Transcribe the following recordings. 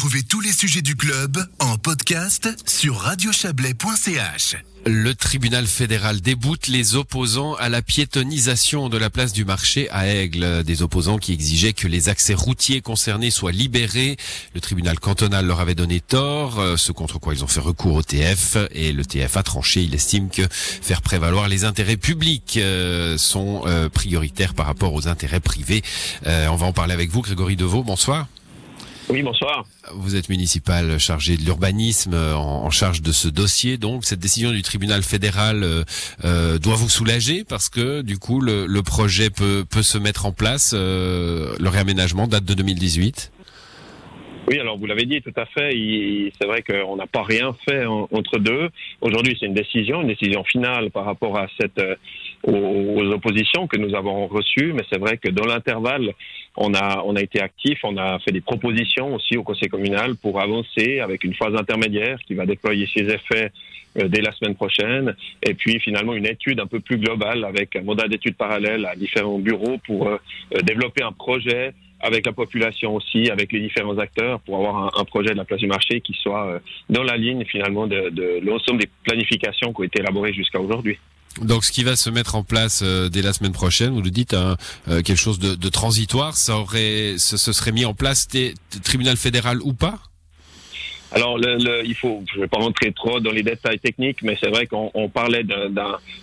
Retrouvez tous les sujets du club en podcast sur radiochablais.ch. Le tribunal fédéral déboute les opposants à la piétonisation de la place du marché à Aigle. Des opposants qui exigeaient que les accès routiers concernés soient libérés. Le tribunal cantonal leur avait donné tort, euh, ce contre quoi ils ont fait recours au TF. Et le TF a tranché. Il estime que faire prévaloir les intérêts publics euh, sont euh, prioritaires par rapport aux intérêts privés. on va en parler avec vous, Grégory Deveau. Bonsoir. Oui, bonsoir. Vous êtes municipal chargé de l'urbanisme, euh, en, charge de ce dossier. Donc, cette décision du tribunal fédéral euh, euh, doit vous soulager parce que, du coup, le, projet peut, peut se mettre en place. le réaménagement date de 2018. Oui, alors vous l'avez dit tout à fait. C'est vrai qu'on n'a pas rien fait entre deux. Aujourd'hui, c'est une décision, une décision finale par rapport à cette aux, oppositions que nous avons reçues. Mais c'est vrai que dans l'intervalle, on a on a été actif, on a fait des propositions aussi au Conseil communal pour avancer avec une phase intermédiaire qui va déployer ses effets euh, dès la semaine prochaine. Et puis finalement une étude un peu plus globale avec un mandat d'études parallèle à différents bureaux pour euh, développer un projet avec la population aussi, avec les différents acteurs, pour avoir un, projet de la place du marché qui soit euh, dans la ligne finalement de, l'ensemble des planifications qui ont été élaborées jusqu'à aujourd'hui. Donc, ce qui va se mettre en place euh, dès la semaine prochaine, vous le dites, hein, euh, quelque chose de, transitoire, ça aurait, ce, serait mis en place, tribunal fédéral ou pas? Alors, le, le, il faut, je ne vais pas rentrer trop dans les détails techniques, mais c'est vrai qu'on parlait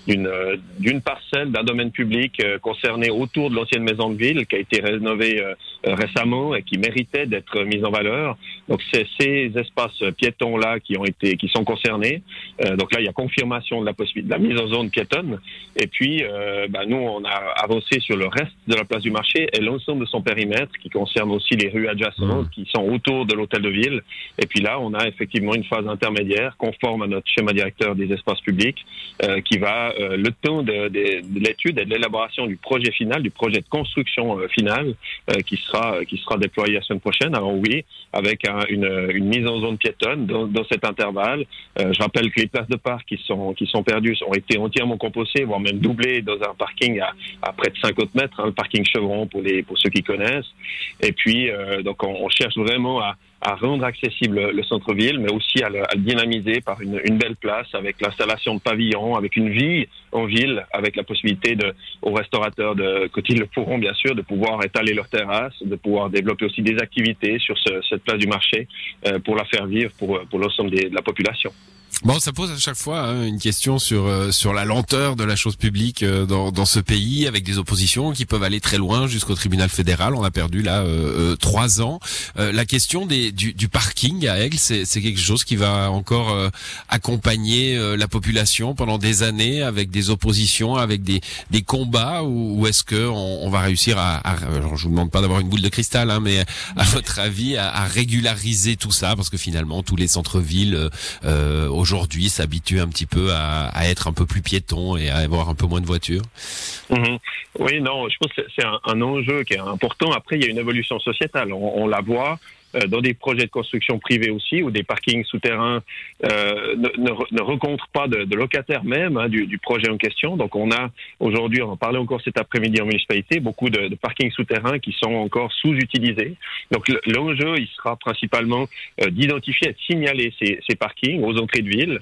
d'une parcelle, d'un domaine public euh, concerné autour de l'ancienne maison de ville qui a été rénovée récemment et qui méritait d'être mise en valeur. Donc, c'est ces espaces piétons là qui ont été, qui sont concernés. Euh, donc là, il y a confirmation de la possibilité de la mise en zone piétonne. Et puis, bah, nous, on a avancé sur le reste de la place du marché et l'ensemble de son périmètre, qui concerne aussi les rues adjacentes mmh. qui sont autour de l'hôtel de ville. Et puis là, on a effectivement une phase intermédiaire conforme à notre schéma directeur des espaces publics euh, qui va, le temps de, l'étude et de l'élaboration du projet final, du projet de construction euh, final qui sera qui sera déployé la semaine prochaine. Alors oui, avec une, mise en zone piétonne dans, cet intervalle. je rappelle que les places de parc qui sont qui sont perdues ont été entièrement compostées, voire même doublées dans un parking à, près de 50 mètres, hein, parking Chevron pour les pour ceux qui connaissent. Et puis donc on cherche vraiment à à rendre accessible le centre-ville, mais aussi à le, dynamiser par une, une, belle place avec l'installation de pavillons, avec une vie en ville, avec la possibilité de, aux restaurateurs, de, quand ils le pourront bien sûr, de pouvoir étaler leurs terrasses, de pouvoir développer aussi des activités sur ce, cette place du marché euh, pour la faire vivre pour, pour l'ensemble de la population. Bon, ça pose à chaque fois hein, une question sur euh, sur la lenteur de la chose publique euh, dans, dans ce pays, avec des oppositions qui peuvent aller très loin jusqu'au tribunal fédéral. On a perdu là euh, trois ans. la question des, du, du parking à Aigle, c'est quelque chose qui va encore accompagner la population pendant des années, avec des oppositions, avec des, des combats, ou, ou est-ce que on, on, va réussir à, à je vous demande pas d'avoir une boule de cristal, hein, mais à votre avis, à, à, régulariser tout ça, parce que finalement tous les centres-villes aujourd'hui s'habitue un petit peu à, être un peu plus piéton et à avoir un peu moins de voitures mhm. Oui, non, je pense que c'est un, enjeu qui est important. Après, il y a une évolution sociétale. on la voit. Euh, dans des projets de construction privés aussi, où des parkings souterrains euh, ne, ne, ne, rencontrent pas de, de locataires même hein, du, du, projet en question. Donc on a aujourd'hui, on en parlait encore cet après-midi en municipalité, beaucoup de, de parkings souterrains qui sont encore sous-utilisés. Donc l'enjeu, il sera principalement euh, d'identifier et de signaler ces, ces parkings aux entrées de ville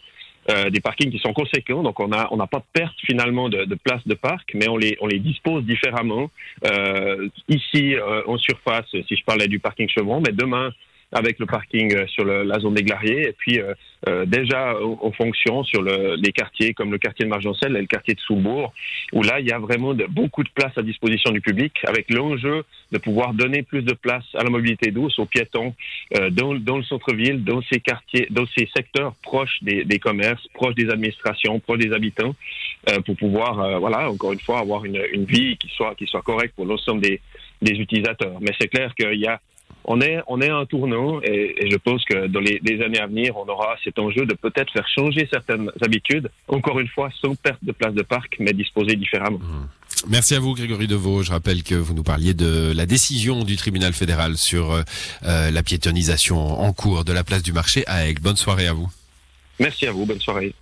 euh, des parkings qui sont conséquents, donc on n'a on a pas de perte finalement de, de places de parc, mais on les, on les dispose différemment. Euh, ici, euh, en surface, si je parlais du parking Chevron, mais demain, avec le parking euh, sur la zone des Glariers, et puis euh, euh, déjà en fonction sur le, les quartiers comme le quartier de Margencel et le quartier de Soulbourg, où là il y a vraiment beaucoup de place à disposition du public, avec l'enjeu de pouvoir donner plus de place à la mobilité douce, aux piétons, dans, dans, le centre-ville, dans ces quartiers, dans ces secteurs proches des, des, commerces, proches des administrations, proches des habitants, pour pouvoir, voilà, encore une fois, avoir une, une vie qui soit qui soit correcte pour l'ensemble des, des utilisateurs. Mais c'est clair qu'il y a on est, on est un tournant et, je pense que dans les, années à venir, on aura cet enjeu de peut-être faire changer certaines habitudes, encore une fois, sans perte de place de parc, mais disposer différemment. Mmh. Merci à vous, Grégory Deveau. Je rappelle que vous nous parliez de la décision du tribunal fédéral sur euh, la piétonisation en cours de la place du marché à Aigle. Bonne soirée à vous. Merci à vous. Bonne soirée.